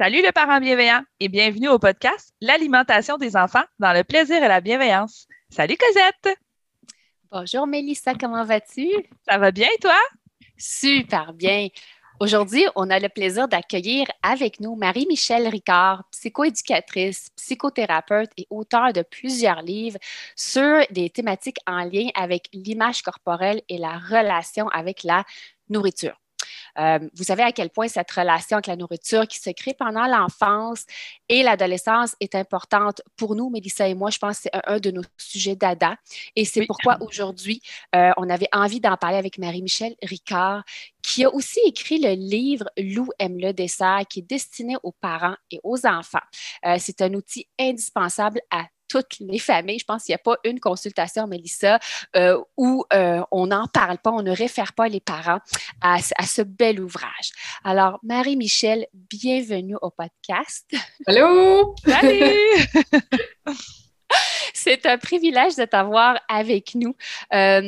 Salut le parent bienveillant et bienvenue au podcast L'alimentation des enfants dans le plaisir et la bienveillance. Salut Cosette! Bonjour Mélissa, comment vas-tu? Ça va bien et toi? Super bien. Aujourd'hui, on a le plaisir d'accueillir avec nous Marie-Michel Ricard, psychoéducatrice, psychothérapeute et auteure de plusieurs livres sur des thématiques en lien avec l'image corporelle et la relation avec la nourriture. Euh, vous savez à quel point cette relation avec la nourriture qui se crée pendant l'enfance et l'adolescence est importante pour nous, Mélissa et moi. Je pense que c'est un, de nos sujets d'ADA. Et c'est pourquoi aujourd'hui, euh, on avait envie d'en parler avec Marie-Michel Ricard, qui a aussi écrit le livre Lou aime le dessert, qui est destiné aux parents et aux enfants. Euh, c'est un outil indispensable à toutes les familles. Je pense qu'il n'y a pas une consultation, Mélissa, euh, où euh, on n'en parle pas, on ne réfère pas les parents à, à ce bel ouvrage. Alors, Marie-Michel, bienvenue au podcast. Allô! Salut! C'est un privilège de t'avoir avec nous. Euh,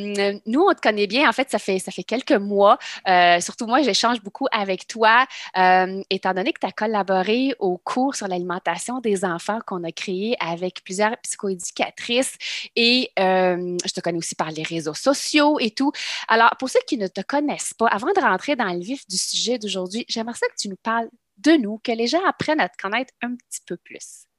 nous, on te connaît bien. En fait, ça fait, ça fait quelques mois. Euh, surtout moi, j'échange beaucoup avec toi, euh, étant donné que tu as collaboré au cours sur l'alimentation des enfants qu'on a créé avec plusieurs psychoéducatrices et je te connais aussi par les réseaux sociaux et tout. Alors, pour ceux qui ne te connaissent pas, avant de rentrer dans le vif du sujet d'aujourd'hui, j'aimerais ça que tu nous parles de nous, que les gens apprennent à te connaître un petit peu plus.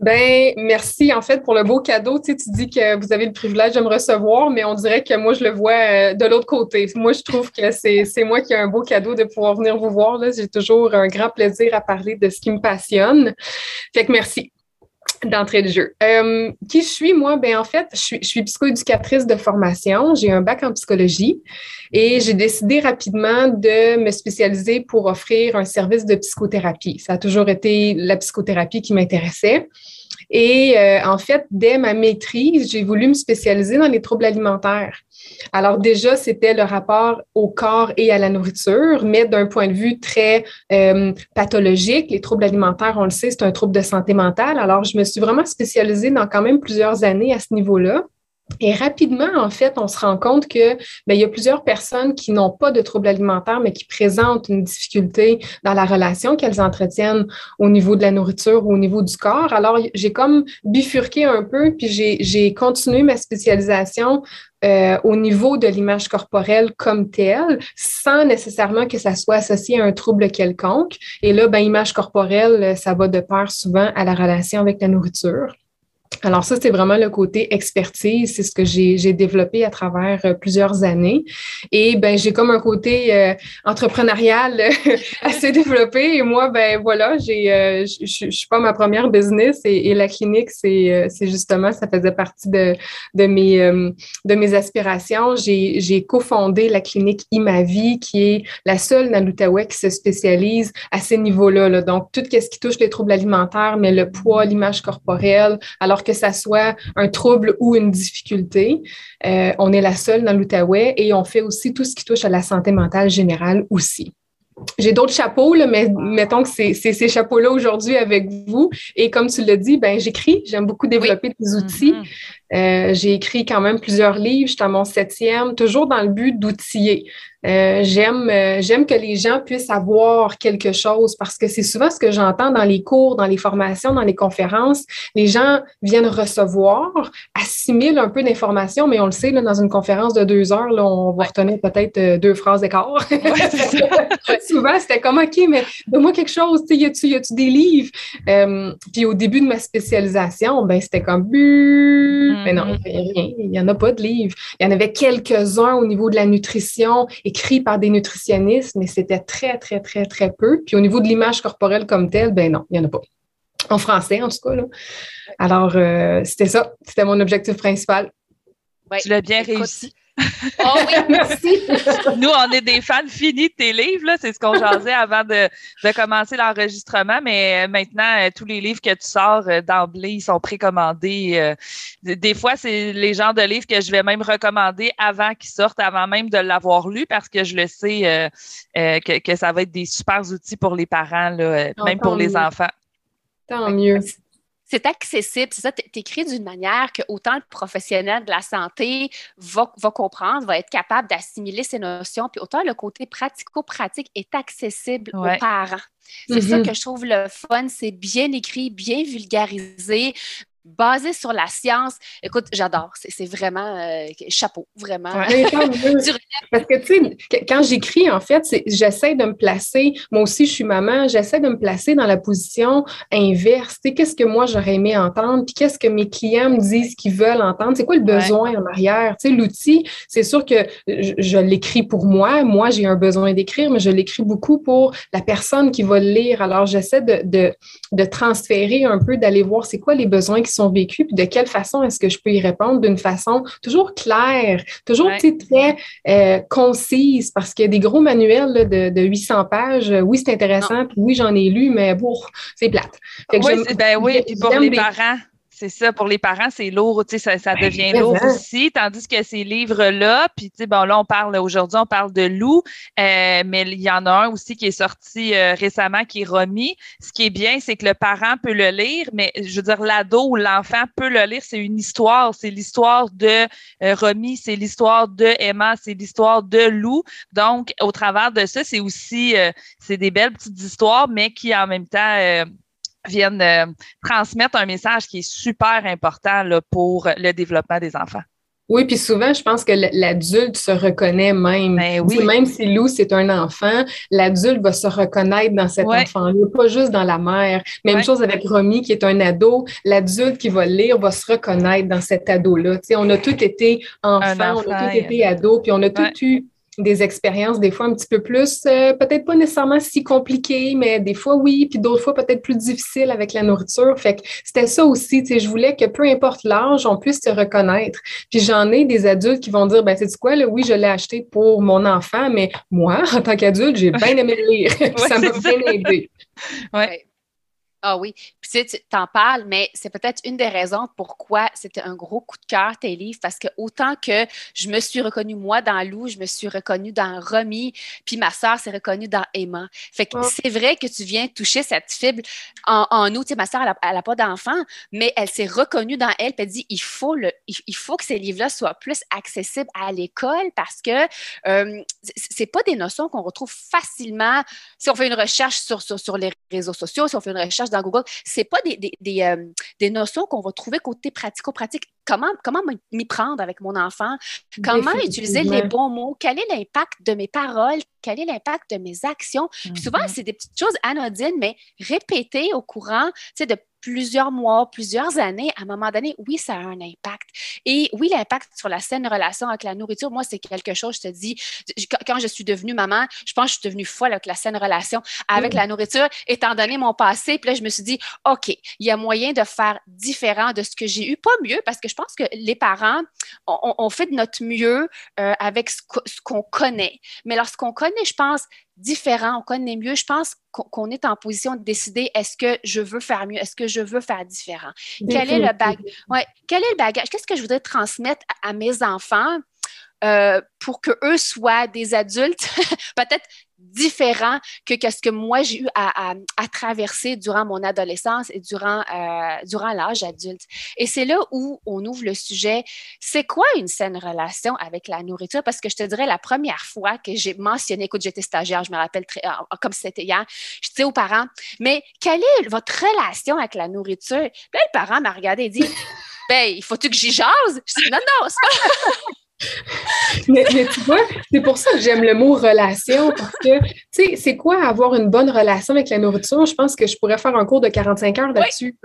Ben, merci en fait pour le beau cadeau. Tu, sais, tu dis que vous avez le privilège de me recevoir, mais on dirait que moi, je le vois euh, de l'autre côté. Moi, je trouve que c'est moi qui ai un beau cadeau de pouvoir venir vous voir. J'ai toujours un grand plaisir à parler de ce qui me passionne. Fait que merci d'entrée de jeu. Euh, qui je suis, moi? Ben, en fait, je suis, je suis psychoéducatrice de formation. J'ai un bac en psychologie et j'ai décidé rapidement de me spécialiser pour offrir un service de psychothérapie. Ça a toujours été la psychothérapie qui m'intéressait. Et euh, en fait, dès ma maîtrise, j'ai voulu me spécialiser dans les troubles alimentaires. Alors déjà, c'était le rapport au corps et à la nourriture, mais d'un point de vue très euh, pathologique. Les troubles alimentaires, on le sait, c'est un trouble de santé mentale. Alors, je me suis vraiment spécialisée dans quand même plusieurs années à ce niveau-là. Et rapidement, en fait, on se rend compte que ben, il y a plusieurs personnes qui n'ont pas de troubles alimentaires, mais qui présentent une difficulté dans la relation qu'elles entretiennent au niveau de la nourriture ou au niveau du corps. Alors, j'ai comme bifurqué un peu, puis j'ai continué ma spécialisation euh, au niveau de l'image corporelle comme telle, sans nécessairement que ça soit associé à un trouble quelconque. Et là, ben, image corporelle, ça va de pair souvent à la relation avec la nourriture. Alors ça, c'est vraiment le côté expertise, c'est ce que j'ai développé à travers euh, plusieurs années. Et ben j'ai comme un côté euh, entrepreneurial assez développé. Et moi, ben voilà, j'ai, euh, je suis pas ma première business et, la clinique, c'est justement, ça faisait partie de, de mes de mes aspirations. J'ai cofondé la clinique Imavi, qui est la seule dans l'Outaouais qui se spécialise à ces niveaux-là. Là. Donc tout ce qui touche les troubles alimentaires, mais le poids, l'image corporelle, alors que que ça soit un trouble ou une difficulté. Euh, on est la seule dans l'Outaouais et on fait aussi tout ce qui touche à la santé mentale générale aussi. J'ai d'autres chapeaux, là, mais mettons que c'est ces chapeaux-là aujourd'hui avec vous. Et comme tu l'as dit, ben, j'écris, j'aime beaucoup développer des outils. Mm-hmm. j'ai écrit quand même plusieurs livres. J'étais à mon septième, toujours dans le but d'outiller. Euh, j'aime euh, j'aime que les gens puissent avoir quelque chose parce que c'est souvent ce que j'entends dans les cours, dans les formations, dans les conférences. Les gens viennent recevoir, assimilent un peu d'informations, mais on le sait, là, dans une conférence de deux heures, là, on va retenir peut-être euh, deux phrases d'écart. souvent, c'était comme OK, mais donne-moi quelque chose, y a-tu y a-tu des livres? puis au début de ma spécialisation, ben c'était comme mais non, il n'y rien, il n'y en a pas de livres. Il y en avait quelques-uns au niveau de la nutrition écrit par des nutritionnistes, mais c'était très, très, très, très peu. Puis au niveau de l'image corporelle comme telle, ben non, il n'y en a pas. En français, en tout cas. Là. Alors, euh, c'était ça. C'était mon objectif principal. tu l'as bien réussi. Oh oui, merci. Nous, on est des fans finis de tes livres. C'est ce qu'on jasait avant de, commencer l'enregistrement. Mais euh, maintenant, euh, tous les livres que tu sors euh, d'emblée, ils sont précommandés. Des fois, c'est les genres de livres que je vais même recommander avant qu'ils sortent, avant même de l'avoir lu, parce que je le sais que, ça va être des super outils pour les parents, là, même pour les enfants. Tant mieux c'est accessible. C'est ça, tu écris d'une manière que autant le professionnel de la santé va, va comprendre, va être capable d'assimiler ces notions, puis autant le côté pratico-pratique est accessible aux parents. C'est ça mm-hmm. que je trouve le fun, c'est bien écrit, bien vulgarisé, basé sur la science. Écoute, j'adore. C'est vraiment euh, chapeau, vraiment. Parce que, tu sais, quand j'écris, en fait, j'essaie de me placer, moi aussi, je suis maman, j'essaie de me placer dans la position inverse. Tu sais, qu'est-ce que moi, j'aurais aimé entendre, puis qu'est-ce que mes clients me disent qu'ils veulent entendre? C'est quoi le besoin en arrière? Tu sais, l'outil, c'est sûr que je, l'écris pour moi. Moi, j'ai un besoin d'écrire, mais je l'écris beaucoup pour la personne qui va le lire. Alors, j'essaie de, de, de transférer un peu, d'aller voir c'est quoi les besoins qui sont vécus, puis de quelle façon est-ce que je peux y répondre? D'une façon toujours claire, toujours très euh, concise, parce qu'il y a des gros manuels de, 800 pages. Oui, c'est intéressant, puis oui, j'en ai lu, mais bon, c'est plate. oui, ben oui, puis pour les parents. C'est ça, pour les parents, c'est lourd, tu sais, ça, ben, devient lourd aussi, tandis que ces livres-là, puis tu sais, bon, là, on parle, aujourd'hui, on parle de loup, euh, mais il y en a un aussi qui est sorti euh, récemment, qui est remis. Ce qui est bien, c'est que le parent peut le lire, mais je veux dire, l'ado ou l'enfant peut le lire, c'est une histoire, c'est l'histoire de euh, Romy, c'est l'histoire de Emma, c'est l'histoire de Lou. Donc, au travers de ça, c'est aussi, c'est des belles petites histoires, mais qui en même temps viennent euh, transmettre un message qui est super important là, pour le développement des enfants. Oui, puis souvent, je pense que l'adulte se reconnaît même. Ben oui. Même si Lou, c'est un enfant, l'adulte va se reconnaître dans cet enfant-là, pas juste dans la mère. Même chose avec Romy, qui est un ado. L'adulte qui va lire va se reconnaître dans cet ado-là. On a tous été enfants, on a tous été ados, puis on a tous eu des expériences des fois un petit peu plus, euh, peut-être pas nécessairement si compliquées, mais des fois oui, puis d'autres fois peut-être plus difficiles avec la nourriture. Fait que c'était ça aussi, tu sais, je voulais que peu importe l'âge, on puisse se reconnaître. Puis j'en ai des adultes qui vont dire, ben c'est quoi, là, oui, je l'ai acheté pour mon enfant, mais moi, en tant qu'adulte, j'ai bien aimé le lire. ça m'a bien aidé. Ouais. Ah oui. Puis tu t'en parles, mais c'est peut-être une des raisons pourquoi c'était un gros coup de cœur, tes livres, parce que autant que je me suis reconnue, moi, dans Lou, je me suis reconnue dans Romy, puis ma soeur s'est reconnue dans Emma. Fait que c'est vrai que tu viens toucher cette fibre en, nous. Tu sais, ma soeur, elle n'a pas d'enfant, mais elle s'est reconnue dans elle, puis elle dit, il faut, le, il, faut que ces livres-là soient plus accessibles à l'école parce que euh, c'est pas des notions qu'on retrouve facilement si on fait une recherche sur, sur, sur les réseaux sociaux, si on fait une recherche dans Google, c'est pas des, des, des, euh, des, notions qu'on va trouver côté pratico-pratique. Comment, comment m'y prendre avec mon enfant? Comment utiliser les bons mots? Quel est l'impact de mes paroles? Quel est l'impact de mes actions? Puis souvent, mm-hmm. c'est des petites choses anodines, mais répétées au courant de plusieurs mois, plusieurs années, à un moment donné, oui, ça a un impact. Et oui, l'impact sur la saine relation avec la nourriture, moi, c'est quelque chose, je te dis, quand je suis devenue maman, je pense que je suis devenue folle avec la saine relation avec la nourriture, étant donné mon passé. Puis là, je me suis dit, OK, il y a moyen de faire différent de ce que j'ai eu. Pas mieux, parce que je pense que les parents, on, fait de notre mieux euh, avec ce qu'on connaît. Mais lorsqu'on connaît, je pense, différent, on connaît mieux, je pense qu'on est en position de décider est-ce que je veux faire mieux, est-ce que je veux faire différent? Quel est, le ouais, quel est le bagage? Qu'est-ce que je voudrais transmettre à, mes enfants euh, pour qu'eux soient des adultes? Peut-être différent que, ce que moi j'ai eu à, traverser durant mon adolescence et durant, euh, durant l'âge adulte. Et c'est là où on ouvre le sujet, c'est quoi une saine relation avec la nourriture? Parce que je te dirais, la première fois que j'ai mentionné, écoute, j'étais stagiaire, je me rappelle très, comme c'était hier, je disais aux parents, mais quelle est votre relation avec la nourriture? Puis là, le parent m'a regardé et dit, ben, il faut-tu que j'y jase? Je dis, non, non, c'est pas... mais, tu vois, c'est pour ça que j'aime le mot relation, parce que, tu sais, c'est quoi avoir une bonne relation avec la nourriture? Je pense que je pourrais faire un cours de 45 heures là-dessus.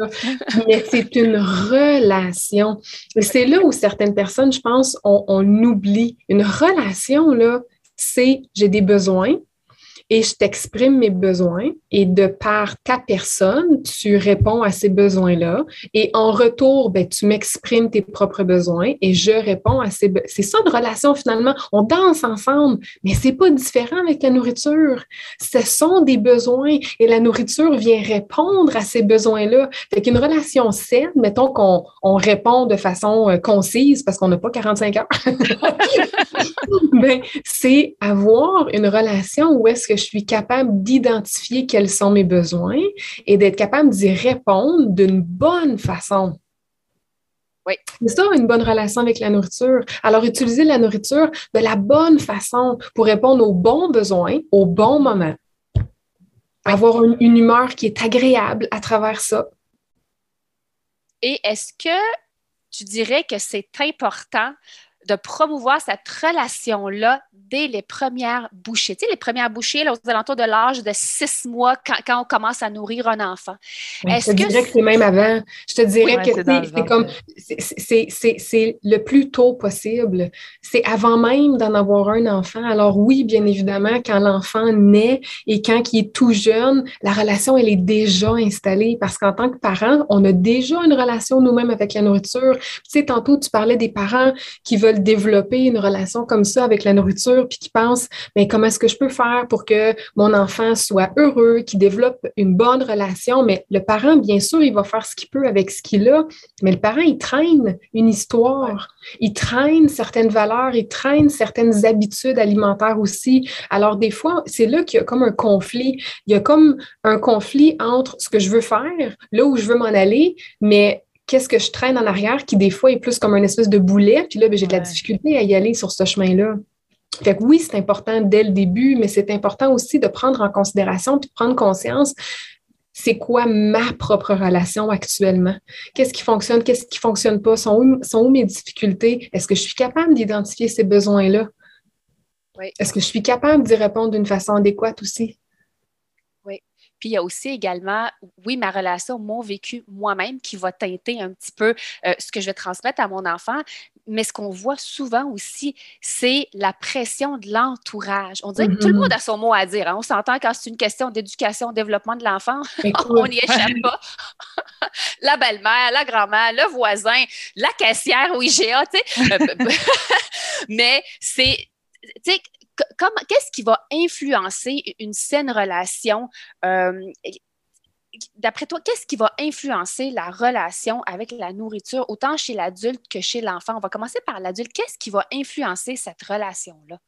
Mais c'est une relation. Et c'est là où certaines personnes, je pense, on, on oublie. Une relation, là, c'est j'ai des besoins, et je t'exprime mes besoins et de par ta personne, tu réponds à ces besoins-là et en retour, ben, tu m'exprimes tes propres besoins et je réponds à ces besoins. C'est ça une relation finalement. On danse ensemble, mais c'est pas différent avec la nourriture. Ce sont des besoins et la nourriture vient répondre à ces besoins-là. Fait qu'une relation saine, mettons qu'on on répond de façon euh, concise parce qu'on n'a pas 45 heures, ben, c'est avoir une relation où est-ce que je suis capable d'identifier quels sont mes besoins et d'être capable d'y répondre d'une bonne façon. Oui. C'est ça, une bonne relation avec la nourriture. Alors, utiliser la nourriture de la bonne façon pour répondre aux bons besoins au bon moment. Avoir une, une humeur qui est agréable à travers ça. Et est-ce que tu dirais que c'est important de promouvoir cette relation-là dès les premières bouchées. Tu sais, les premières bouchées, là, aux alentours de l'âge de six mois, quand, on commence à nourrir un enfant. je te dirais que c'est même avant. Je te dirais que c'est comme, c'est le plus tôt possible. C'est avant même d'en avoir un enfant. Alors oui, bien évidemment, quand l'enfant naît et quand il est tout jeune, la relation, elle est déjà installée parce qu'en tant que parent, on a déjà une relation nous-mêmes avec la nourriture. Tu sais, tantôt, tu parlais des parents qui veulent développer une relation comme ça avec la nourriture, puis qui pensent, mais comment est-ce que je peux faire pour que mon enfant soit heureux, qu'il développe une bonne relation? Mais le parent, bien sûr, il va faire ce qu'il peut avec ce qu'il a, mais le parent, il traîne une histoire, il traîne certaines valeurs, il traîne certaines habitudes alimentaires aussi. Alors, des fois, c'est là qu'il y a comme un conflit. Il y a comme un conflit entre ce que je veux faire, là où je veux m'en aller, mais qu'est-ce que je traîne en arrière qui, des fois, est plus comme un espèce de boulet. Puis là, ben, j'ai de la difficulté à y aller sur ce chemin-là. Fait que oui, c'est important dès le début, mais c'est important aussi de prendre en considération puis de prendre conscience c'est quoi ma propre relation actuellement? Qu'est-ce qui fonctionne? Qu'est-ce qui fonctionne pas? Sont où, sont où mes difficultés? Est-ce que je suis capable d'identifier ces besoins-là? Oui. Est-ce que je suis capable d'y répondre d'une façon adéquate aussi? Puis il y a aussi également, oui, ma relation, mon vécu moi-même qui va teinter un petit peu euh, ce que je vais transmettre à mon enfant. Mais ce qu'on voit souvent aussi, c'est la pression de l'entourage. On dirait que tout le mm-hmm. monde a son mot à dire. Hein. On s'entend quand c'est une question d'éducation, développement de l'enfant, on n'y échappe pas. la belle-mère, la grand-mère, le voisin, la caissière au IGA, tu sais. Euh, mais c'est, tu sais, qu'est-ce qui va influencer une saine relation? Euh, d'après toi, qu'est-ce qui va influencer la relation avec la nourriture, autant chez l'adulte que chez l'enfant? On va commencer par l'adulte. Qu'est-ce qui va influencer cette relation-là?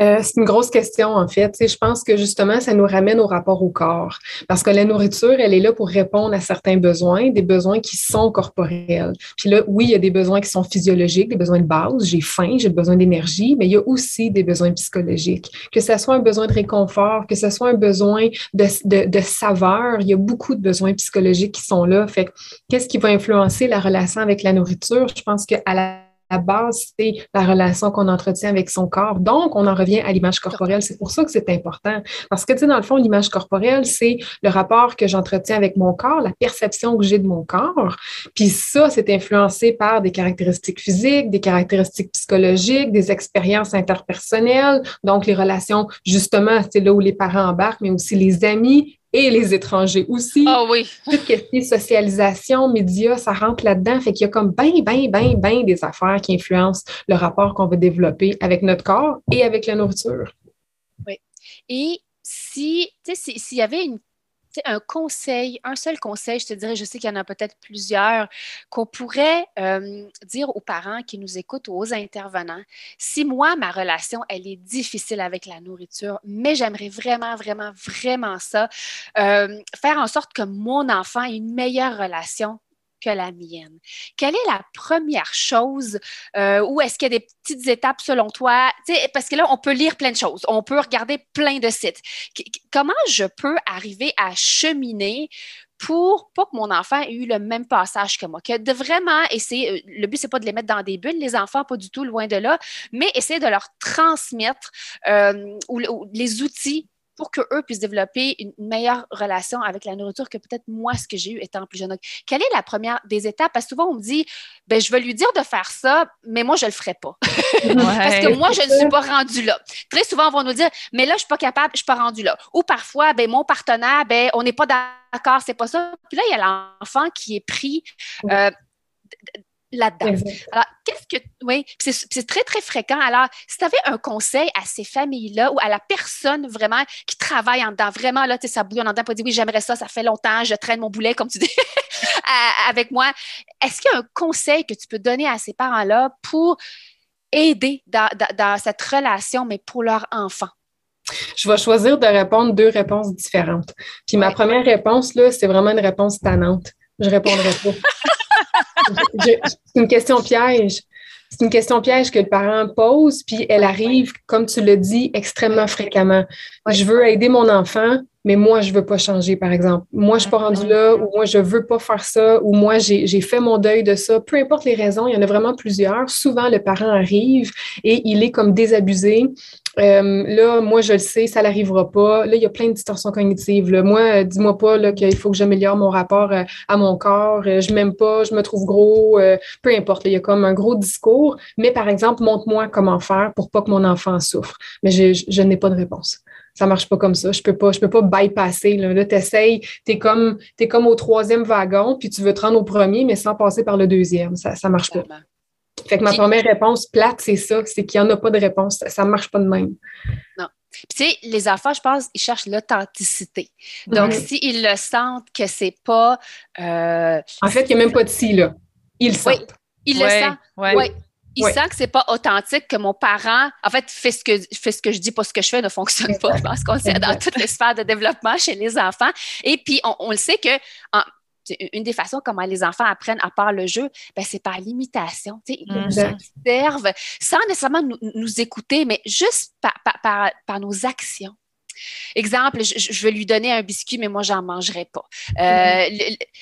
Euh, c'est une grosse question, en fait. je pense que justement, ça nous ramène au rapport au corps. Parce que la nourriture, elle est là pour répondre à certains besoins, des besoins qui sont corporels. Puis là, oui, il y a des besoins qui sont physiologiques, des besoins de base. J'ai faim, j'ai besoin d'énergie, mais il y a aussi des besoins psychologiques. Que ce soit un besoin de réconfort, que ce soit un besoin de, de, de saveur, il y a beaucoup de besoins psychologiques qui sont là. Fait qu'est-ce qui va influencer la relation avec la nourriture? Je pense qu'à la la base, c'est la relation qu'on entretient avec son corps. Donc, on en revient à l'image corporelle. C'est pour ça que c'est important. Parce que, tu sais, dans le fond, l'image corporelle, c'est le rapport que j'entretiens avec mon corps, la perception que j'ai de mon corps. Puis ça, c'est influencé par des caractéristiques physiques, des caractéristiques psychologiques, des expériences interpersonnelles. Donc, les relations, justement, c'est là où les parents embarquent, mais aussi les amis, et les étrangers aussi. Ah oui. Tout ce qui est socialisation, médias, ça rentre là-dedans. Fait qu'il y a comme bien, bien, bien, bien des affaires qui influencent le rapport qu'on va développer avec notre corps et avec la nourriture. Oui. Et si, tu sais, s'il y avait une un conseil, un seul conseil, je te dirais, je sais qu'il y en a peut-être plusieurs, qu'on pourrait euh, dire aux parents qui nous écoutent ou aux intervenants, si moi, ma relation, elle est difficile avec la nourriture, mais j'aimerais vraiment, vraiment, vraiment ça, euh, faire en sorte que mon enfant ait une meilleure relation que la mienne. Quelle est la première chose euh, ou est-ce qu'il y a des petites étapes selon toi? parce que là, on peut lire plein de choses, on peut regarder plein de sites. comment je peux arriver à cheminer pour pas que mon enfant ait eu le même passage que moi, que de vraiment essayer, euh, le but, c'est pas de les mettre dans des bulles, les enfants, pas du tout, loin de là, mais essayer de leur transmettre euh, les outils pour qu'eux puissent développer une meilleure relation avec la nourriture que peut-être moi, ce que j'ai eu étant plus jeune. quelle est la première des étapes? Parce que souvent, on me dit, ben, je vais lui dire de faire ça, mais moi, je ne le ferai pas. Parce que moi, je ne suis pas rendue là. Très souvent, on va nous dire, mais là, je ne suis pas capable, je ne suis pas rendue là. Ou parfois, ben, mon partenaire, ben, on n'est pas d'accord, c'est pas ça. Puis là, il y a l'enfant qui est pris. Euh, là-dedans. Alors, qu'est-ce que. Oui, c'est très, très fréquent. Alors, si tu avais un conseil à ces familles-là ou à la personne vraiment qui travaille en dedans, vraiment, là, tu sais, ça bouillonne en dedans, pour dire oui, j'aimerais ça, ça fait longtemps, je traîne mon boulet, comme tu dis, avec moi. Est-ce qu'il y a un conseil que tu peux donner à ces parents-là pour aider dans, dans cette relation, mais pour leur enfant? Je vais choisir de répondre deux réponses différentes. Puis ma première réponse, là, c'est vraiment une réponse tannante. Je répondrai pas. c'est une question piège. C'est une question piège que le parent pose, puis elle arrive, comme tu le dis, extrêmement fréquemment. Je veux aider mon enfant, mais moi, je veux pas changer, par exemple. Moi, je suis pas rendue là, ou moi, je veux pas faire ça, ou moi, j'ai fait mon deuil de ça. Peu importe les raisons, il y en a vraiment plusieurs. Souvent, le parent arrive et il est comme désabusé. Euh, là, moi, je le sais, ça n'arrivera pas. Là, il y a plein de distorsions cognitives. Moi, dis-moi pas qu'il faut que j'améliore mon rapport euh, à, mon corps. Euh, je m'aime pas, je me trouve gros. peu importe. il y a comme un gros discours. Mais par exemple, montre-moi comment faire pour pas que mon enfant souffre. Mais je, je n'ai pas de réponse ça marche pas comme ça. Je peux pas, je peux pas bypasser. Là, là tu essayes, tu es comme, es comme au troisième wagon, puis tu veux te rendre au premier, mais sans passer par le deuxième. Ça ne marche pas. Fait que ma première réponse plate, c'est ça, c'est qu'il n'y en a pas de réponse. Ça ne marche pas de même. Non. tu sais, les enfants, je pense, ils cherchent l'authenticité. Donc, s'ils le sentent que c'est pas. Euh, en fait, il n'y a même pas de si, là. Ils le sentent. Oui, ils le sentent. Oui il sent que c'est pas authentique, que mon parent, en fait, fait ce que, fait ce que je dis, pas ce que je fais, ne fonctionne pas. Je pense qu'on sait dans toutes les sphères de développement chez les enfants. Et puis, on, le sait que une des façons comment les enfants apprennent à part le jeu, ben, c'est par l'imitation. Ils nous observent sans nécessairement nous, écouter, mais juste par nos actions. Exemple, je, vais lui donner un biscuit, mais moi, j'en mangerai pas. Euh,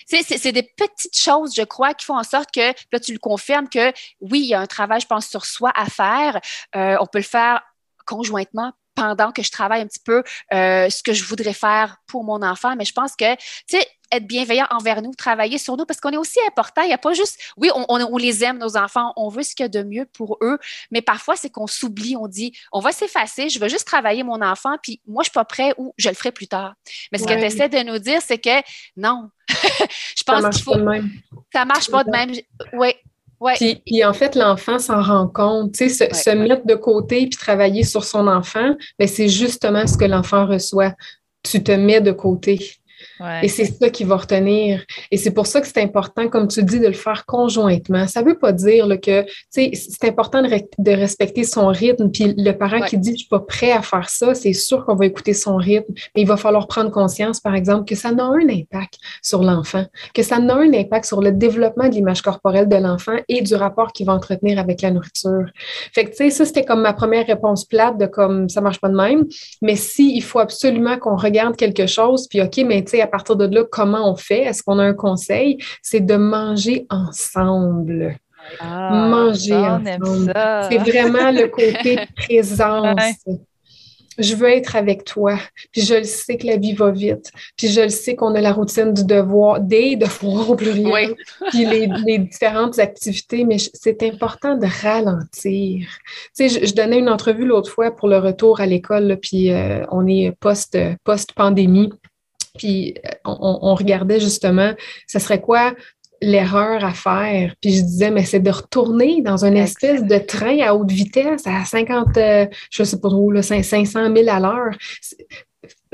c'est des petites choses, je crois, qui font en sorte que, là, tu le confirmes que oui, il y a un travail, je pense, sur soi à faire. Euh, on peut le faire conjointement pendant que je travaille un petit peu euh, ce que je voudrais faire pour mon enfant. Mais je pense que, tu sais, être bienveillant envers nous, travailler sur nous, parce qu'on est aussi important. Il n'y a pas juste, oui, on, les aime, nos enfants, on veut ce qu'il y a de mieux pour eux, mais parfois, c'est qu'on s'oublie, on dit, on va s'effacer, je veux juste travailler mon enfant, puis moi, je ne suis pas prêt ou je le ferai plus tard. Mais ce que tu essaies de nous dire, c'est que non, je pense qu'il faut. Ça marche pas de même. Oui, Ouais. Puis, en fait, l'enfant s'en rend compte. Tu sais, se, mettre de côté puis travailler sur son enfant, ben, c'est justement ce que l'enfant reçoit. Tu te mets de côté. Et c'est ça qui va retenir. Et c'est pour ça que c'est important, comme tu dis, de le faire conjointement. Ça ne veut pas dire que, tu sais, c'est important de, respecter son rythme. Puis le parent qui dit, je suis pas prêt à faire ça, c'est sûr qu'on va écouter son rythme. Mais il va falloir prendre conscience, par exemple, que ça a un impact sur l'enfant, que ça a un impact sur le développement de l'image corporelle de l'enfant et du rapport qu'il va entretenir avec la nourriture. Fait que, tu sais, ça, c'était comme ma première réponse plate de comme, ça marche pas de même. Mais si il faut absolument qu'on regarde quelque chose, puis OK, mais tu sais, partir de là, comment on fait? Est-ce qu'on a un conseil? C'est de manger ensemble. Ah, manger ensemble. C'est vraiment le côté présence. Je veux être avec toi. Puis je le sais que la vie va vite. Puis je le sais qu'on a la routine du devoir, des devoirs au pluriel. Puis les, différentes activités, mais c'est important de ralentir. Tu sais, je, donnais une entrevue l'autre fois pour le retour à l'école, puis euh, on est post-pandémie. Puis euh, on, regardait justement, ce serait quoi l'erreur à faire? Puis je disais, mais c'est de retourner dans une espèce de train à haute vitesse à 50, euh, je sais pas trop, 500 000 à l'heure.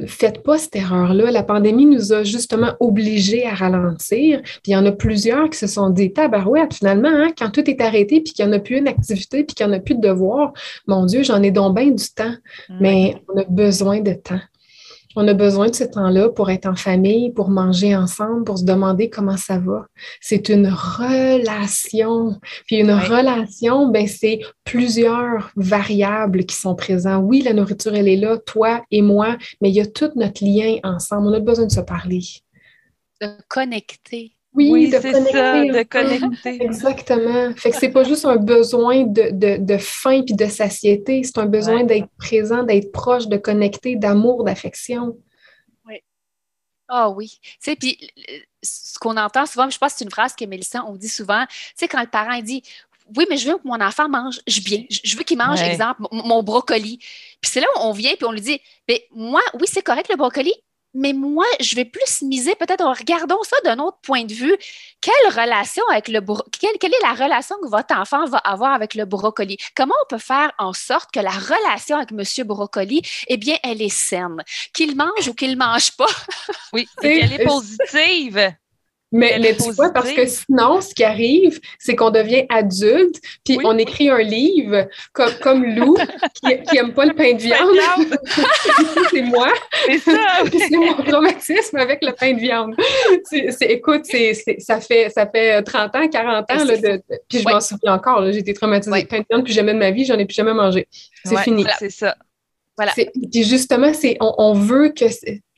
faites pas cette erreur-là. La pandémie nous a justement obligés à ralentir. Puis il y en a plusieurs qui se sont dit, tabarouette, finalement, hein, quand tout est arrêté, puis qu'il n'y en a plus une activité, puis qu'il n'y en a plus de devoirs, mon Dieu, j'en ai donc bien du temps. Mais on a besoin de temps. On a besoin de ce temps-là pour être en famille, pour manger ensemble, pour se demander comment ça va. C'est une relation. Puis une relation, ben, c'est plusieurs variables qui sont présentes. Oui, la nourriture, elle est là, toi et moi, mais il y a tout notre lien ensemble. On a besoin de se parler. De connecter. Oui, c'est ça, de connecter. Exactement. Fait que c'est pas juste un besoin de, de, de faim puis de satiété, c'est un besoin d'être présent, d'être proche, de connecter, d'amour, d'affection. Oui. Ah oui. Tu sais, puis ce qu'on entend souvent, je pense que c'est une phrase que Mélissa, on dit souvent, tu sais, quand le parent dit oui, mais je veux que mon enfant mange je bien. Je veux qu'il mange, exemple, mon, brocoli. Puis c'est là où on vient puis on lui dit, mais moi, oui, c'est correct le brocoli, mais moi, je vais plus miser, peut-être, regardons ça d'un autre point de vue. Quelle relation avec le quelle, quelle, est la relation que votre enfant va avoir avec le brocoli? Comment on peut faire en sorte que la relation avec M. Brocoli, eh bien, elle est saine? Qu'il mange ou qu'il ne mange pas? oui, qu'elle est positive. Mais, mais tu vois, parce que sinon, ce qui arrive, c'est qu'on devient adulte, puis on écrit un livre comme, comme Lou, qui n'aime pas le pain de viande. c'est moi. C'est ça. c'est mon traumatisme avec le pain de viande. écoute, ça, fait, ça fait 30 ans, 40 ans, là, de, puis je m'en souviens encore. J'ai été traumatisée avec le pain de viande, puis jamais de ma vie, j'en ai plus jamais mangé. C'est fini. C'est ça. Voilà. Puis justement, c'est on, on, veut que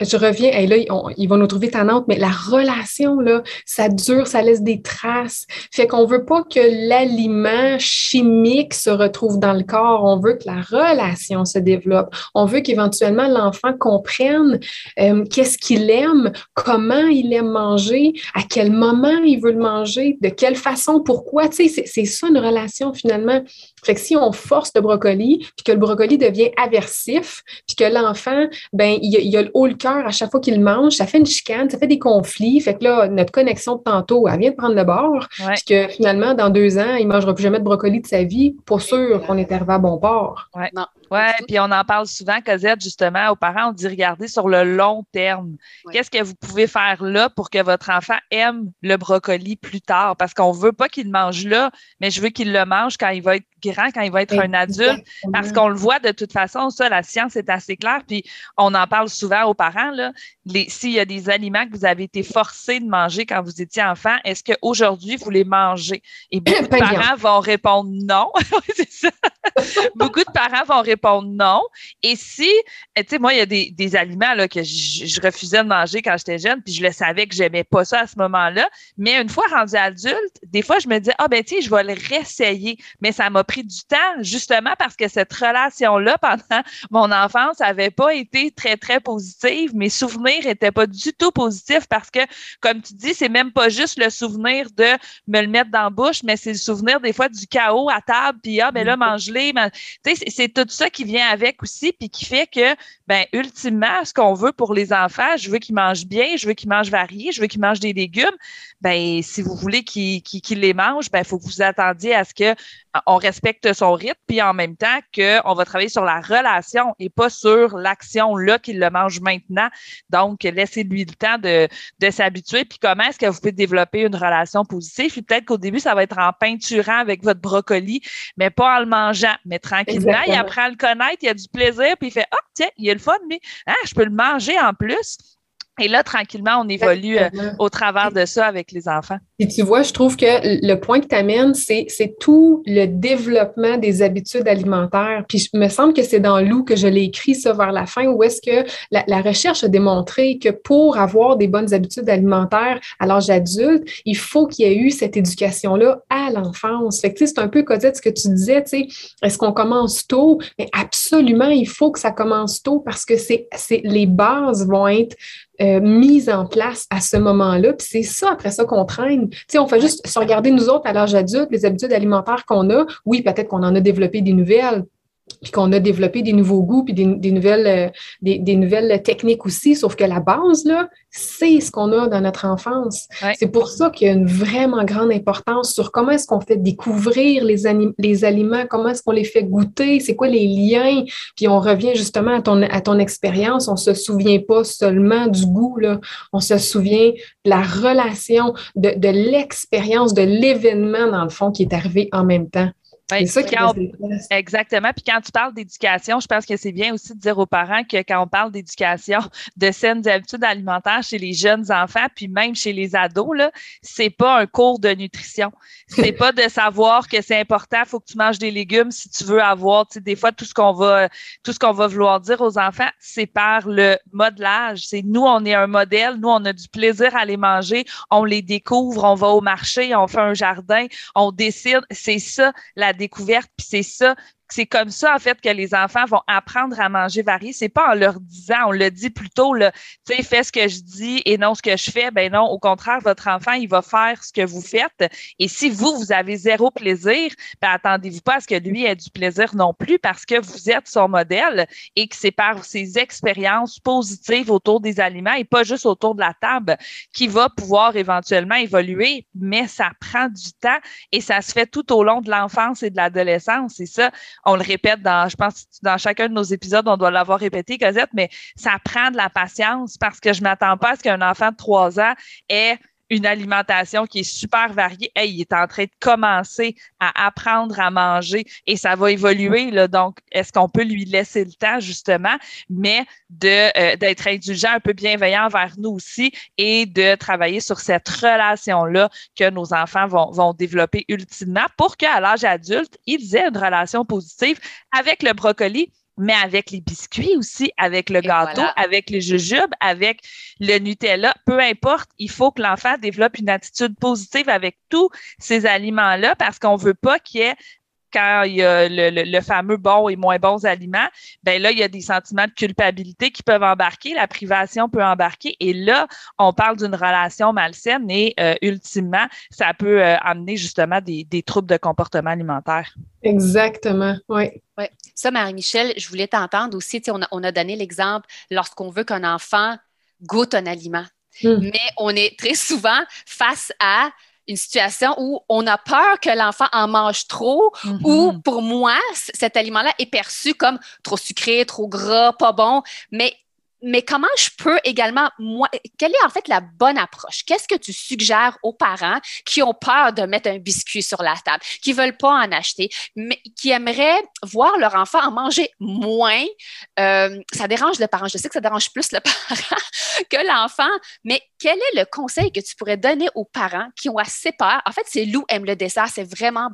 je reviens, et là, ils vont nous trouver tannantes, mais la relation, là, ça dure, ça laisse des traces. Fait qu'on veut pas que l'aliment chimique se retrouve dans le corps. On veut que la relation se développe. On veut qu'éventuellement l'enfant comprenne euh, qu'est-ce qu'il aime, comment il aime manger, à quel moment il veut le manger, de quelle façon, pourquoi. Tu sais, c'est ça une relation finalement. Fait que si on force le brocoli, puis que le brocoli devient aversif, puis que l'enfant, ben, il, il a le haut le à chaque fois qu'il mange, ça fait une chicane, ça fait des conflits. Fait que là, notre connexion de tantôt, elle vient de prendre le bord. Puis que finalement, dans deux ans, il ne mangera plus jamais de brocoli de sa vie. Pas sûr qu'on est arrivé à bon port. Ouais. Non. Oui, puis on en parle souvent, Cosette, justement, aux parents, on dit regardez sur le long terme. Qu'est-ce que vous pouvez faire là pour que votre enfant aime le brocoli plus tard? Parce qu'on ne veut pas qu'il mange là, mais je veux qu'il le mange quand il va être grand, quand il va être un adulte, parce qu'on le voit de toute façon, ça, la science est assez claire, puis on en parle souvent aux parents, là. S'il y a des aliments que vous avez été forcés de manger quand vous étiez enfant, est-ce qu'aujourd'hui, vous les mangez? Et beaucoup de parents vont répondre non. c'est ça. beaucoup de parents vont répondre non. Et si, eh, tu sais, moi, il y a des, des aliments là, que je, refusais de manger quand j'étais jeune, puis je le savais que j'aimais pas ça à ce moment-là. Mais une fois rendu adulte, des fois, je me disais, ah ben, sais, je vais le réessayer. Mais ça m'a pris du temps, justement, parce que cette relation-là, pendant mon enfance, n'avait pas été très, très positive. Mes souvenirs n'étaient pas du tout positifs parce que, comme tu dis, c'est même pas juste le souvenir de me le mettre dans la bouche, mais c'est le souvenir des fois du chaos à table, puis ah, ben là, mm-hmm. C'est tout ça qui vient avec aussi, puis qui fait que, ben, ultimement, ce qu'on veut pour les enfants, je veux qu'ils mangent bien, je veux qu'ils mangent variés, je veux qu'ils mangent des légumes. Ben, si vous voulez qu'ils les mangent, ben, il faut que vous attendiez à ce que on respecte son rythme, puis en même temps qu'on va travailler sur la relation et pas sur l'action là qu'il le mange maintenant. Donc, laissez-lui le temps de, de s'habituer. Puis comment est-ce que vous pouvez développer une relation positive? Puis peut-être qu'au début, ça va être en peinturant avec votre brocoli, mais pas en le mangeant, mais tranquillement. Il apprend à le connaître, il a du plaisir, puis il fait Ah, oh, tiens, il y a le fun, mais ah, je peux le manger en plus. Et là, tranquillement, on évolue euh, au travers de ça avec les enfants. Et tu vois, je trouve que le point que tu amènes, c'est, tout le développement des habitudes alimentaires. Puis il me semble que c'est dans Lou que je l'ai écrit ça vers la fin, où est-ce que la, recherche a démontré que pour avoir des bonnes habitudes alimentaires à l'âge adulte, il faut qu'il y ait eu cette éducation-là à l'enfance. Fait que c'est un peu, Cosette, ce que tu disais, tu sais, est-ce qu'on commence tôt? Mais absolument, il faut que ça commence tôt parce que c'est, c'est les bases vont être euh, mise en place à ce moment-là. Puis c'est ça, après ça, qu'on traîne. Tu sais, on fait juste se regarder nous autres à l'âge adulte, les habitudes alimentaires qu'on a. Oui, peut-être qu'on en a développé des nouvelles. Puis qu'on a développé des nouveaux goûts, puis des, nouvelles, euh, des, nouvelles techniques aussi, sauf que la base, là, c'est ce qu'on a dans notre enfance. C'est pour ça qu'il y a une vraiment grande importance sur comment est-ce qu'on fait découvrir les, les aliments, comment est-ce qu'on les fait goûter, c'est quoi les liens, puis on revient justement à ton, à ton expérience, on se souvient pas seulement du goût, là. on se souvient de la relation, de, de l'expérience, de l'événement, dans le fond, qui est arrivé en même temps. Ben, c'est ça qui Exactement. Puis quand tu parles d'éducation, je pense que c'est bien aussi de dire aux parents que quand on parle d'éducation, de saines habitudes alimentaires chez les jeunes enfants, puis même chez les ados, là, c'est pas un cours de nutrition. C'est pas de savoir que c'est important, il faut que tu manges des légumes si tu veux avoir, tu sais, des fois, tout ce qu'on va, tout ce qu'on va vouloir dire aux enfants, c'est par le modelage. C'est nous, on est un modèle, nous, on a du plaisir à les manger, on les découvre, on va au marché, on fait un jardin, on décide. C'est ça, la découverte, puis c'est ça c'est comme ça, en fait, que les enfants vont apprendre à manger varié. C'est pas en leur disant, on le dit plutôt, tu sais, fais ce que je dis et non ce que je fais. Ben non, au contraire, votre enfant, il va faire ce que vous faites. Et si vous, vous avez zéro plaisir, ben attendez-vous pas à ce que lui ait du plaisir non plus parce que vous êtes son modèle et que c'est par ses expériences positives autour des aliments et pas juste autour de la table qui va pouvoir éventuellement évoluer. Mais ça prend du temps et ça se fait tout au long de l'enfance et de l'adolescence. C'est ça on le répète dans, je pense, dans chacun de nos épisodes, on doit l'avoir répété, Cosette, mais ça prend de la patience parce que je m'attends pas à ce qu'un enfant de trois ans ait une alimentation qui est super variée. il est en train de commencer à apprendre à manger et ça va évoluer. Là, donc, est-ce qu'on peut lui laisser le temps, justement, mais de euh, d'être indulgent, un peu bienveillant envers nous aussi et de travailler sur cette relation-là que nos enfants vont, vont développer ultimement pour qu'à l'âge adulte, ils aient une relation positive avec le brocoli mais avec les biscuits aussi, avec le gâteau, avec les jujubes, avec le Nutella, peu importe, il faut que l'enfant développe une attitude positive avec tous ces aliments-là parce qu'on veut pas qu'il y ait quand il y a le, fameux bon et moins bons aliments, ben là, il y a des sentiments de culpabilité qui peuvent embarquer, la privation peut embarquer, et là, on parle d'une relation malsaine et euh, ultimement, ça peut euh, amener justement des, des, troubles de comportement alimentaire. Exactement, oui. Ouais. Ça, Marie-Michel, je voulais t'entendre aussi, on a, on a donné l'exemple lorsqu'on veut qu'un enfant goûte un aliment. Hmm. Mais on est très souvent face à une situation où on a peur que l'enfant en mange trop ou mm-hmm. pour moi, cet aliment-là est perçu comme trop sucré, trop gras, pas bon. Mais mais comment je peux également, moi, quelle est en fait la bonne approche? Qu'est-ce que tu suggères aux parents qui ont peur de mettre un biscuit sur la table, qui ne veulent pas en acheter, mais qui aimeraient voir leur enfant en manger moins? Euh, ça dérange le parent. Je sais que ça dérange plus le parent que l'enfant, mais quel est le conseil que tu pourrais donner aux parents qui ont assez peur? En fait, c'est Lou aime le dessert. C'est vraiment,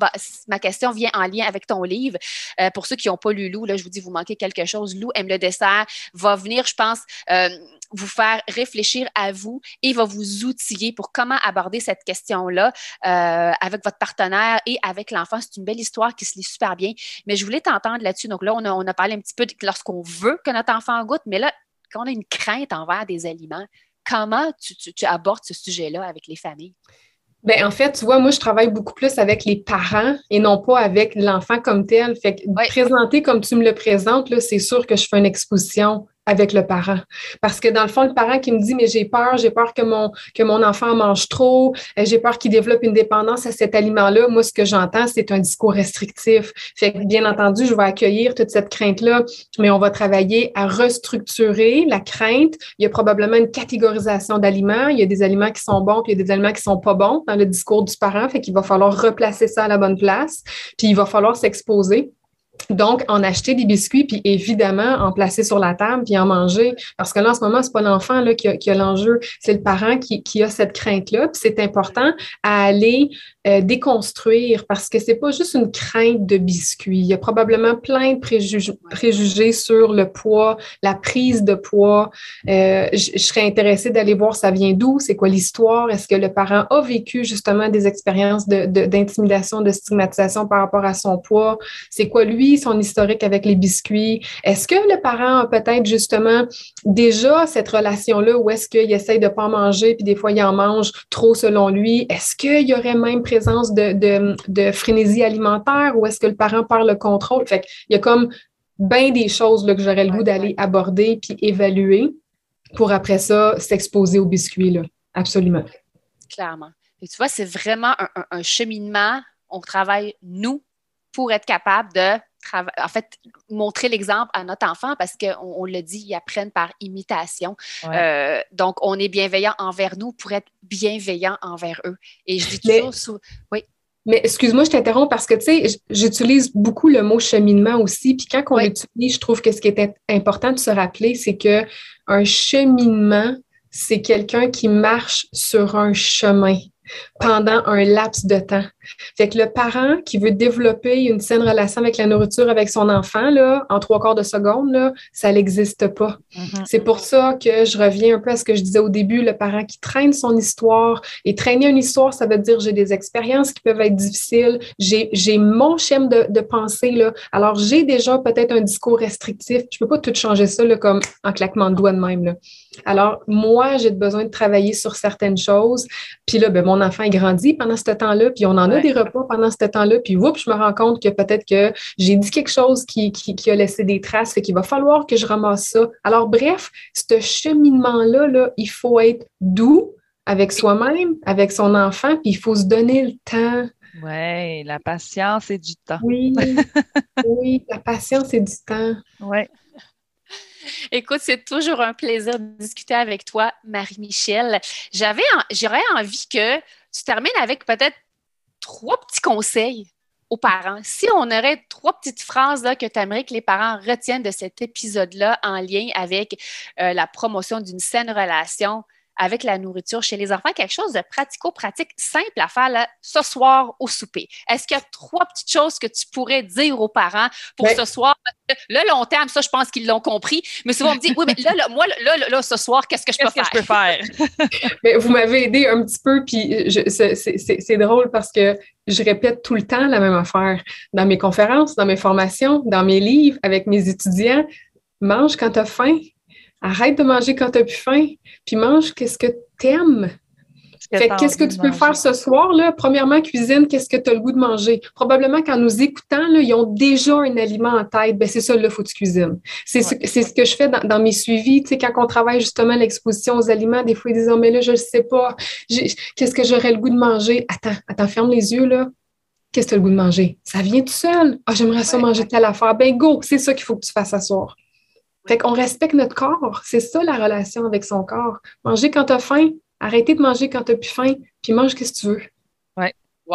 ma question vient en lien avec ton livre. Euh, pour ceux qui n'ont pas lu Lou, là, je vous dis, vous manquez quelque chose. Lou aime le dessert, va venir, je pense, euh, vous faire réfléchir à vous et va vous outiller pour comment aborder cette question-là euh, avec votre partenaire et avec l'enfant. C'est une belle histoire qui se lit super bien. Mais je voulais t'entendre là-dessus. Donc là, on a, on a parlé un petit peu de lorsqu'on veut que notre enfant goûte, mais là, quand on a une crainte envers des aliments, comment tu, abordes ce sujet-là avec les familles? Bien, en fait, tu vois, moi, je travaille beaucoup plus avec les parents et non pas avec l'enfant comme tel. Fait que présenter comme tu me le présentes, c'est sûr que je fais une exposition avec le parent. Parce que dans le fond, le parent qui me dit, mais j'ai peur, j'ai peur que mon, que mon enfant mange trop, euh, j'ai peur qu'il développe une dépendance à cet aliment-là. Moi, ce que j'entends, c'est un discours restrictif. Fait que, bien entendu, je vais accueillir toute cette crainte-là, mais on va travailler à restructurer la crainte. Il y a probablement une catégorisation d'aliments. Il y a des aliments qui sont bons, puis il y a des aliments qui sont pas bons dans le discours du parent. Fait qu'il va falloir replacer ça à la bonne place, puis il va falloir s'exposer. Donc, en acheter des biscuits, puis évidemment, en placer sur la table, puis en manger. Parce que là, en ce moment, c'est pas l'enfant là, qui a, l'enjeu, c'est le parent qui, qui a cette crainte-là. Puis c'est important à aller euh, déconstruire parce que c'est pas juste une crainte de biscuits. Il y a probablement plein de préjugés, sur le poids, la prise de poids. Euh, je, serais intéressée d'aller voir ça vient d'où, c'est quoi l'histoire, est-ce que le parent a vécu justement des expériences d'intimidation, de, de, de stigmatisation par rapport à son poids, c'est quoi lui son historique avec les biscuits? Est-ce que le parent a peut-être justement déjà cette relation-là où est-ce qu'il essaye de pas manger, puis des fois il en mange trop selon lui? Est-ce qu'il y aurait même présence de, de, frénésie alimentaire ou est-ce que le parent perd le contrôle? Fait qu'il y a comme bien des choses là, que j'aurais le goût d'aller aborder puis évaluer pour après ça s'exposer aux biscuits. Là. Absolument. Clairement. Et tu vois, c'est vraiment un, cheminement. On travaille, nous, pour être capable de en fait, montrer l'exemple à notre enfant parce qu'on on le dit, ils apprennent par imitation. Euh, donc, on est bienveillant envers nous pour être bienveillant envers eux. Et je dis toujours, oui. Mais excuse-moi, je t'interromps parce que, tu sais, j'utilise beaucoup le mot cheminement aussi. Puis quand on l'utilise, je trouve que ce qui est important de se rappeler, c'est que un cheminement, c'est quelqu'un qui marche sur un chemin pendant un laps de temps. Fait que le parent qui veut développer une saine relation avec la nourriture avec son enfant, là, en trois quarts de seconde, là, ça n'existe pas. Mm-hmm. C'est pour ça que je reviens un peu à ce que je disais au début, le parent qui traîne son histoire. Et traîner une histoire, ça veut dire j'ai des expériences qui peuvent être difficiles, j'ai mon schéma de, de, pensée. Là. Alors, j'ai déjà peut-être un discours restrictif. Je ne peux pas tout changer ça là, comme en claquement de doigts de même. Là. Alors, moi, j'ai besoin de travailler sur certaines choses. Puis là, ben, mon enfant est grandi pendant ce temps-là, puis on en a des repas pendant ce temps-là, puis oups, je me rends compte que peut-être que j'ai dit quelque chose qui, qui, a laissé des traces, et qu'il va falloir que je ramasse ça. Alors, bref, ce cheminement-là, là, il faut être doux avec soi-même, avec son enfant, puis il faut se donner le temps. Oui, la patience et du temps. Oui, oui, la patience et du temps. Oui. Écoute, c'est toujours un plaisir de discuter avec toi, Marie-Michel. J'avais, j'aurais envie que tu termines avec peut-être trois petits conseils aux parents. Si on aurait trois petites phrases là, que tu aimerais que les parents retiennent de cet épisode-là en lien avec euh, la promotion d'une saine relation avec la nourriture chez les enfants, quelque chose de pratico-pratique, simple à faire là, ce soir au souper. Est-ce qu'il y a trois petites choses que tu pourrais dire aux parents pour ce soir? le long terme, ça, je pense qu'ils l'ont compris. Mais souvent, on me dit, oui, mais là, moi, là, là, ce soir, qu'est-ce que je peux faire? Que je peux faire? mais vous m'avez aidé un petit peu, puis c'est drôle parce que je répète tout le temps la même affaire dans mes conférences, dans mes formations, dans mes livres, avec mes étudiants. Mange quand tu as faim, Arrête de manger quand tu n'as plus faim, puis mange qu'est-ce que tu aimes. qu'est-ce que tu peux faire ce soir? Là? Premièrement, cuisine, qu'est-ce que tu as le goût de manger? Probablement qu'en nous écoutant, là, ils ont déjà un aliment en tête. Ben, c'est ça, là, faut que tu cuisines. C'est ce, ce, que je fais dans, mes suivis. Tu sais, quand on travaille justement l'exposition aux aliments, des fois, ils disent oh, mais là, je ne sais pas. Qu'est-ce que j'aurais le goût de manger? Attends, attends, ferme les yeux, là. Qu'est-ce que tu as le goût de manger? Ça vient tout seul. Ah, j'aimerais ça manger telle affaire. Ben, go, c'est ça qu'il faut que tu fasses ce soir. Fait qu'on respecte notre corps. C'est ça la relation avec son corps. Manger quand tu as faim, arrêter de manger quand tu n'as plus faim, puis mange ce que tu veux. Oui.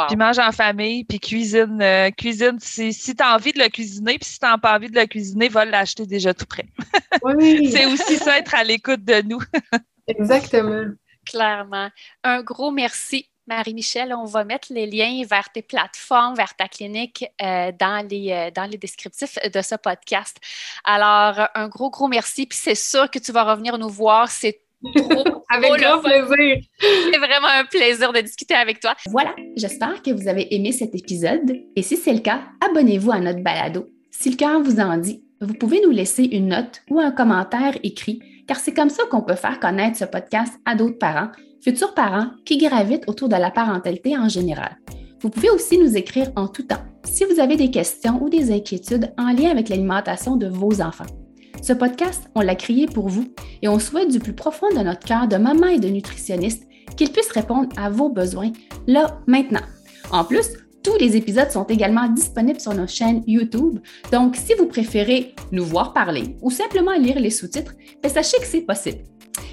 Puis mange en famille, puis cuisine. Euh, cuisine, si, si tu as envie de le cuisiner, puis si tu n'as pas envie de le cuisiner, va l'acheter déjà tout prêt. Oui. C'est aussi ça, être à l'écoute de nous. Exactement. Clairement. Un gros merci Marie-Michel, on va mettre les liens vers tes plateformes, vers ta clinique euh, dans, les, euh, dans les descriptifs de ce podcast. Alors, un gros, gros merci. Puis c'est sûr que tu vas revenir nous voir. C'est trop Avec grand plaisir. C'est vraiment un plaisir de discuter avec toi. Voilà, j'espère que vous avez aimé cet épisode. Et si c'est le cas, abonnez-vous à notre balado. Si le cœur vous en dit, vous pouvez nous laisser une note ou un commentaire écrit, car c'est comme ça qu'on peut faire connaître ce podcast à d'autres parents futurs parents qui gravitent autour de la parentalité en général. Vous pouvez aussi nous écrire en tout temps si vous avez des questions ou des inquiétudes en lien avec l'alimentation de vos enfants. Ce podcast, on l'a créé pour vous et on souhaite du plus profond de notre cœur de maman et de nutritionniste qu'il puisse répondre à vos besoins là, maintenant. En plus, tous les épisodes sont également disponibles sur nos chaînes YouTube, donc si vous préférez nous voir parler ou simplement lire les sous-titres, ben, sachez que c'est possible.